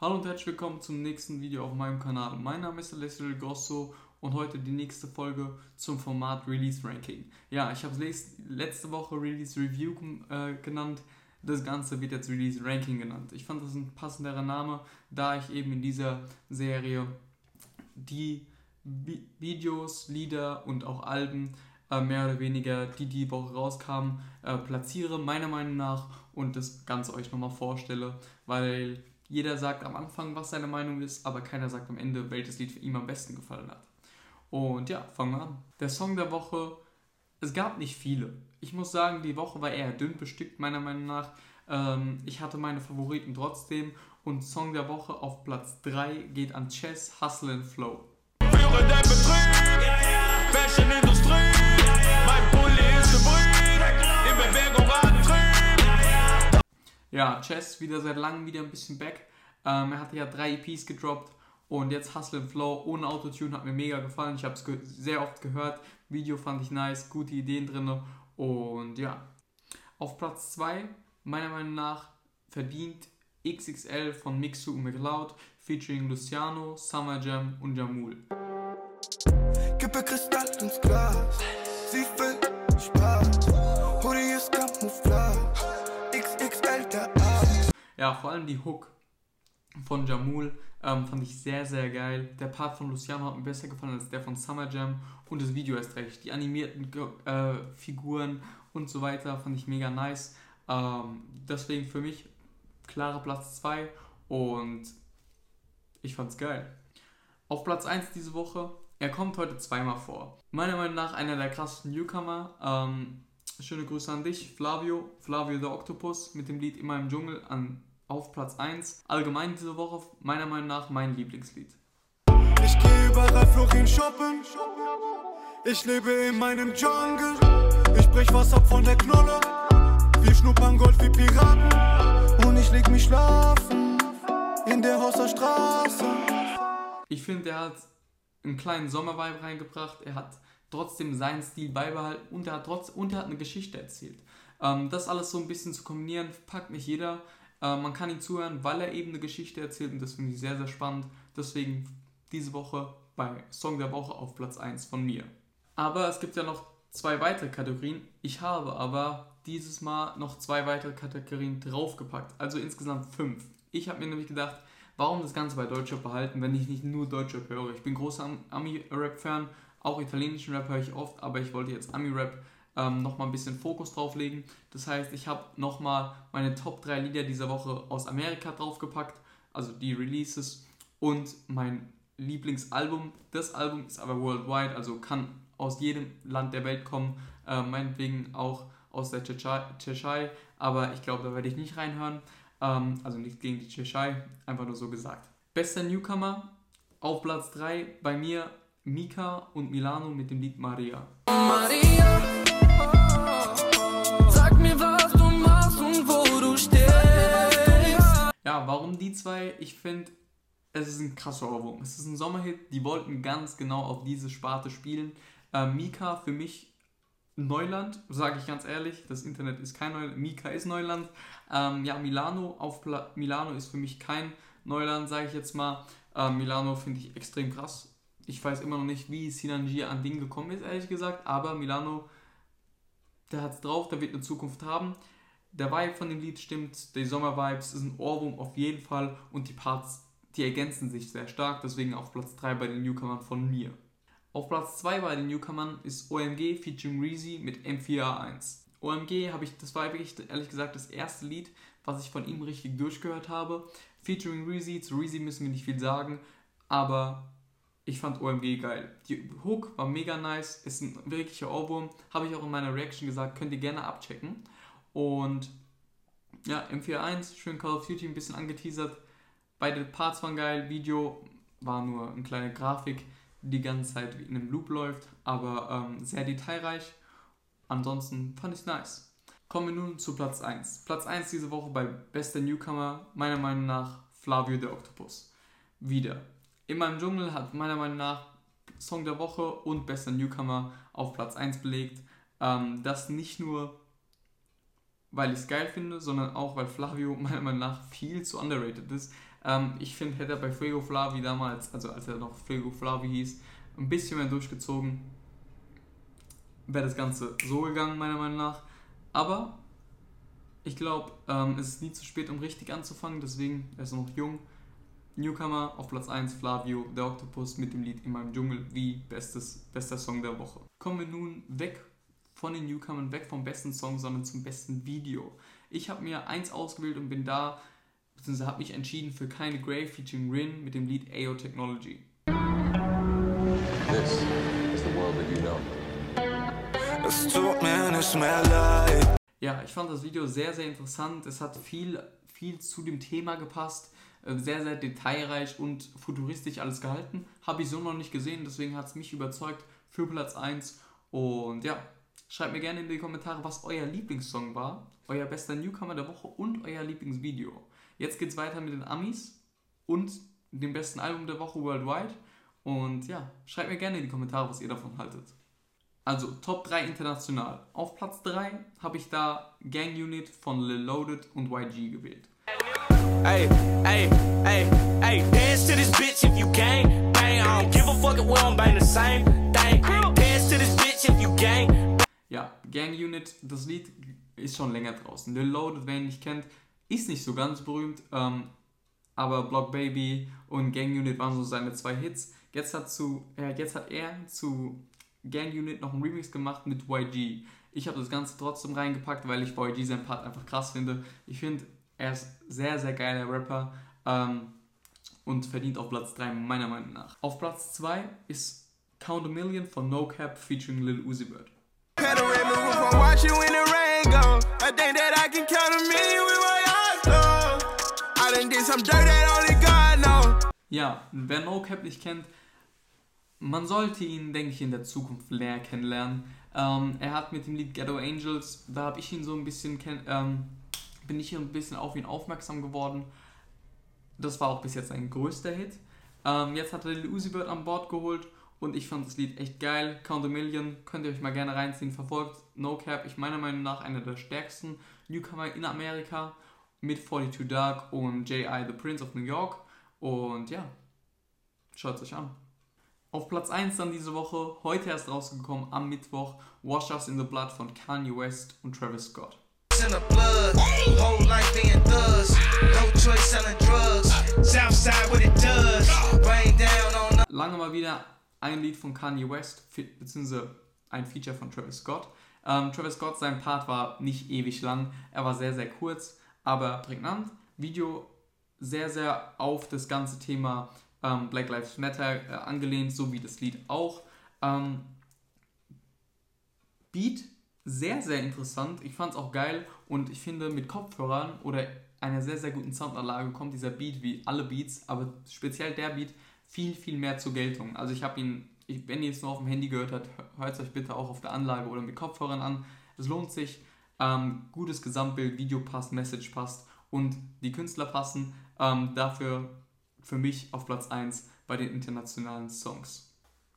Hallo und herzlich willkommen zum nächsten Video auf meinem Kanal. Mein Name ist Alessio Grosso und heute die nächste Folge zum Format Release Ranking. Ja, ich habe es letzte Woche Release Review äh, genannt. Das Ganze wird jetzt Release Ranking genannt. Ich fand das ein passenderer Name, da ich eben in dieser Serie die Videos, Lieder und auch Alben äh, mehr oder weniger, die die Woche rauskamen, äh, platziere, meiner Meinung nach, und das Ganze euch nochmal vorstelle, weil jeder sagt am Anfang, was seine Meinung ist, aber keiner sagt am Ende, welches Lied für ihn am besten gefallen hat. Und ja, fangen wir an. Der Song der Woche, es gab nicht viele. Ich muss sagen, die Woche war eher dünn bestückt, meiner Meinung nach. Ähm, ich hatte meine Favoriten trotzdem und Song der Woche auf Platz 3 geht an Chess, Hustle and Flow. Führe dein Betrieb, Fashion-Industrie, mein Pulli ist Hybrid, in Bewegung Antrieb. Ja, Chess wieder seit langem wieder ein bisschen back. Ähm, er hatte ja drei EPs gedroppt und jetzt Hustle and Flow ohne Autotune hat mir mega gefallen. Ich habe es sehr oft gehört. Video fand ich nice, gute Ideen drin. Und ja, auf Platz 2, meiner Meinung nach, verdient XXL von Mixu und McLeod featuring Luciano, Summer Jam und Jamul. Kippe Kristall ins Glas, sie will Spaß. Hoodie ist Camouflage, XXL der Arzt. Ja, vor allem die Hook von Jamul ähm, fand ich sehr, sehr geil. Der Part von Luciano hat mir besser gefallen als der von Summer Jam und das Video erst recht. Die animierten äh, Figuren und so weiter fand ich mega nice. Ähm, deswegen für mich klarer Platz 2 und ich fand's geil. Auf Platz 1 diese Woche, er kommt heute zweimal vor. Meiner Meinung nach einer der krassesten Newcomer. Ähm, schöne Grüße an dich, Flavio, Flavio der Octopus mit dem Lied Immer im Dschungel an auf Platz 1. Allgemein diese Woche meiner Meinung nach mein Lieblingslied. Ich gehe überall Florin shoppen. Ich lebe in meinem Jungle. Ich brech was ab von der Knolle. Wir schnuppern Gold wie Piraten. Und ich leg mich schlafen in der Hauser Straße. Ich finde, er hat einen kleinen Sommervibe reingebracht. Er hat trotzdem seinen Stil beibehalten und er hat, trotz, und er hat eine Geschichte erzählt. Ähm, das alles so ein bisschen zu kombinieren, packt nicht jeder. Äh, man kann ihm zuhören, weil er eben eine Geschichte erzählt und das finde ich sehr, sehr spannend. Deswegen diese Woche bei Song der Woche auf Platz 1 von mir. Aber es gibt ja noch zwei weitere Kategorien. Ich habe aber dieses Mal noch zwei weitere Kategorien draufgepackt, also insgesamt fünf. Ich habe mir nämlich gedacht, warum das Ganze bei Deutschrap behalten, wenn ich nicht nur Deutschrap höre. Ich bin großer Ami-Rap-Fan, auch italienischen Rap höre ich oft, aber ich wollte jetzt Ami-Rap ähm, nochmal ein bisschen Fokus drauf legen. Das heißt, ich habe nochmal meine Top 3 Lieder dieser Woche aus Amerika draufgepackt, also die Releases und mein Lieblingsalbum. Das Album ist aber worldwide, also kann aus jedem Land der Welt kommen, äh, meinetwegen auch aus der Tschechei, aber ich glaube, da werde ich nicht reinhören. Ähm, also nicht gegen die Tschechei, einfach nur so gesagt. Bester Newcomer auf Platz 3 bei mir Mika und Milano mit dem Lied Maria. Maria. Warum die zwei? Ich finde, es ist ein krasser Ohrwurm. Es ist ein Sommerhit, die wollten ganz genau auf diese Sparte spielen. Äh, Mika für mich Neuland, sage ich ganz ehrlich. Das Internet ist kein Neuland. Mika ist Neuland. Ähm, ja, Milano auf Pla Milano ist für mich kein Neuland, sage ich jetzt mal. Äh, Milano finde ich extrem krass. Ich weiß immer noch nicht, wie Sinangia an Ding gekommen ist, ehrlich gesagt. Aber Milano, der hat es drauf, der wird eine Zukunft haben. Der Vibe von dem Lied stimmt, die Sommer-Vibes ist ein Ohrwurm auf jeden Fall und die Parts, die ergänzen sich sehr stark, deswegen auf Platz 3 bei den Newcomern von mir. Auf Platz 2 bei den Newcomern ist OMG featuring Reezy mit M4A1. OMG habe ich, das war wirklich ehrlich gesagt das erste Lied, was ich von ihm richtig durchgehört habe. Featuring Reezy, zu Reezy müssen wir nicht viel sagen, aber ich fand OMG geil. Die Hook war mega nice, ist ein wirklicher Ohrwurm, habe ich auch in meiner Reaction gesagt, könnt ihr gerne abchecken. Und ja, M41, schön Call of Duty ein bisschen angeteasert. Beide Parts waren geil, Video war nur eine kleine Grafik, die ganze Zeit wie in einem Loop läuft, aber ähm, sehr detailreich. Ansonsten fand ich nice. Kommen wir nun zu Platz 1. Platz 1 diese Woche bei bester Newcomer, meiner Meinung nach Flavio der Octopus. Wieder. In meinem Dschungel hat meiner Meinung nach Song der Woche und bester Newcomer auf Platz 1 belegt. Ähm, das nicht nur weil ich es geil finde, sondern auch, weil Flavio meiner Meinung nach viel zu underrated ist. Ähm, ich finde, hätte er bei Fuego Flavi damals, also als er noch Fuego Flavi hieß, ein bisschen mehr durchgezogen, wäre das Ganze so gegangen, meiner Meinung nach. Aber ich glaube, ähm, es ist nie zu spät, um richtig anzufangen, deswegen, er ist noch jung. Newcomer auf Platz 1, Flavio, der Octopus mit dem Lied In meinem Dschungel, wie bestes, bester Song der Woche. Kommen wir nun weg von den Newcomern, weg vom besten Song, sondern zum besten Video. Ich habe mir eins ausgewählt und bin da, beziehungsweise habe mich entschieden für Keine Grey featuring Rin mit dem Lied AO Technology. This is the world that you know. Es tut mir nicht mehr leid. Ja, ich fand das Video sehr, sehr interessant. Es hat viel, viel zu dem Thema gepasst. Äh, sehr, sehr detailreich und futuristisch alles gehalten. Habe ich so noch nicht gesehen, deswegen hat es mich überzeugt für Platz 1. Und ja, schreibt mir gerne in die Kommentare, was euer Lieblingssong war, euer bester Newcomer der Woche und euer Lieblingsvideo. Jetzt geht es weiter mit den Amis und dem besten Album der Woche worldwide. Und ja, schreibt mir gerne in die Kommentare, was ihr davon haltet. Also Top 3 international. Auf Platz 3 habe ich da Gang Unit von Lil Loaded und YG gewählt. Hey, hey, hey, hey, dance to this bitch if you gang. Bang, I don't give a fuck if we don't bang the same thing. Ja, Gang Unit, das Lied ist schon länger draußen. Lil Loaded, wer ihn nicht kennt, ist nicht so ganz berühmt, ähm, aber Block Baby und Gang Unit waren so seine zwei Hits. Jetzt hat, zu, äh, jetzt hat er zu Gang Unit noch einen Remix gemacht mit YG. Ich habe das Ganze trotzdem reingepackt, weil ich YG seinen Part einfach krass finde. Ich finde, er ist sehr, sehr geiler Rapper ähm, und verdient auf Platz 3 meiner Meinung nach. Auf Platz 2 ist Count a Million von No Cap featuring Lil Uzi Vert. Ja, wer No Cap nicht kennt, man sollte ihn, denke ich, in der Zukunft näher kennenlernen. Ähm, er hat mit dem Lied Ghetto Angels, da habe ich ihn so ein bisschen ähm, bin ich ein bisschen auf ihn aufmerksam geworden. Das war auch bis jetzt sein größter Hit. Ähm, jetzt hat er Lil Uzi Bird an Bord geholt und ich fand das Lied echt geil. Count a Million, könnt ihr euch mal gerne reinziehen. Verfolgt No Cap, ich meiner Meinung nach einer der stärksten Newcomer in Amerika mit 42 Dark und J.I. The Prince of New York. Und ja, schaut es euch an. Auf Platz 1 dann diese Woche, heute erst rausgekommen am Mittwoch, Wash Us in the Blood von Kanye West und Travis Scott in the blood. Whole life being thugs. No choice selling drugs. Southside what it does. Rain down on Lange mal wieder ein Lied von Kanye West, beziehungsweise ein Feature von Travis Scott. Ähm, Travis Scott, sein Part war nicht ewig lang, er war sehr, sehr kurz, aber prägnant. Video sehr, sehr auf das ganze Thema ähm, Black Lives Matter äh, angelehnt, so wie das Lied auch. Ähm, Beat sehr, sehr interessant. Ich fand es auch geil und ich finde, mit Kopfhörern oder einer sehr, sehr guten Soundanlage kommt dieser Beat wie alle Beats, aber speziell der Beat viel, viel mehr zur Geltung. Also ich habe ihn, ich, wenn ihr es nur auf dem Handy gehört habt, hört es euch bitte auch auf der Anlage oder mit Kopfhörern an. Es lohnt sich. Ähm, gutes Gesamtbild, Video passt, Message passt und die Künstler passen. Ähm, dafür für mich auf Platz 1 bei den internationalen Songs.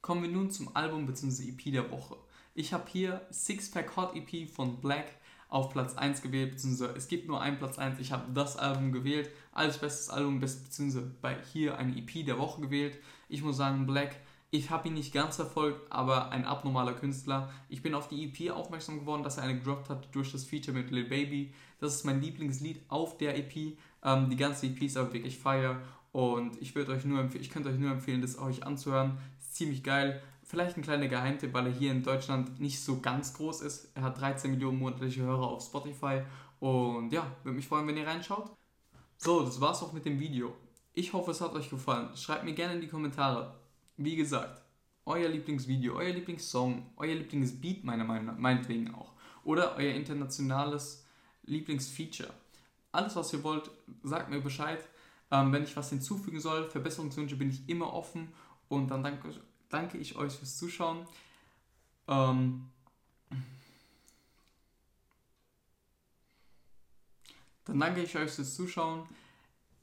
Kommen wir nun zum Album bzw. EP der Woche. Ich habe hier Sixpack Hot EP von Black auf Platz 1 gewählt, beziehungsweise es gibt nur einen Platz 1. Ich habe das Album gewählt, als bestes Album, beziehungsweise bei hier eine EP der Woche gewählt. Ich muss sagen, Black, ich habe ihn nicht ganz verfolgt, aber ein abnormaler Künstler. Ich bin auf die EP aufmerksam geworden, dass er eine gedroppt hat durch das Feature mit Lil Baby. Das ist mein Lieblingslied auf der EP. Ähm, die ganze EP ist aber wirklich fire und ich würde euch nur ich könnte euch nur empfehlen, das euch anzuhören. Ist ziemlich geil. Vielleicht ein kleiner Geheimtipp, weil er hier in Deutschland nicht so ganz groß ist. Er hat 13 Millionen monatliche Hörer auf Spotify. Und ja, würde mich freuen, wenn ihr reinschaut. So, das war's auch mit dem Video. Ich hoffe, es hat euch gefallen. Schreibt mir gerne in die Kommentare. Wie gesagt, euer Lieblingsvideo, euer Lieblingssong, euer Lieblingsbeat, meiner Meinung nach, meinetwegen auch. Oder euer internationales Lieblingsfeature. Alles, was ihr wollt, sagt mir Bescheid. Ähm, wenn ich was hinzufügen soll, Verbesserungswünsche bin ich immer offen. Und dann danke danke ich euch fürs Zuschauen. Ähm, dann danke ich euch fürs Zuschauen.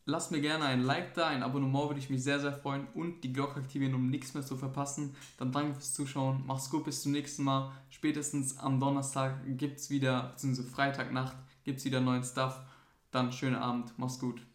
Lasst mir gerne ein Like da, ein Abonnement würde ich mich sehr, sehr freuen und die Glocke aktivieren, um nichts mehr zu verpassen. Dann danke fürs Zuschauen. Macht's gut, bis zum nächsten Mal. Spätestens am Donnerstag gibt es wieder, beziehungsweise Freitagnacht gibt es wieder neuen Stuff. Dann schönen Abend. Mach's gut.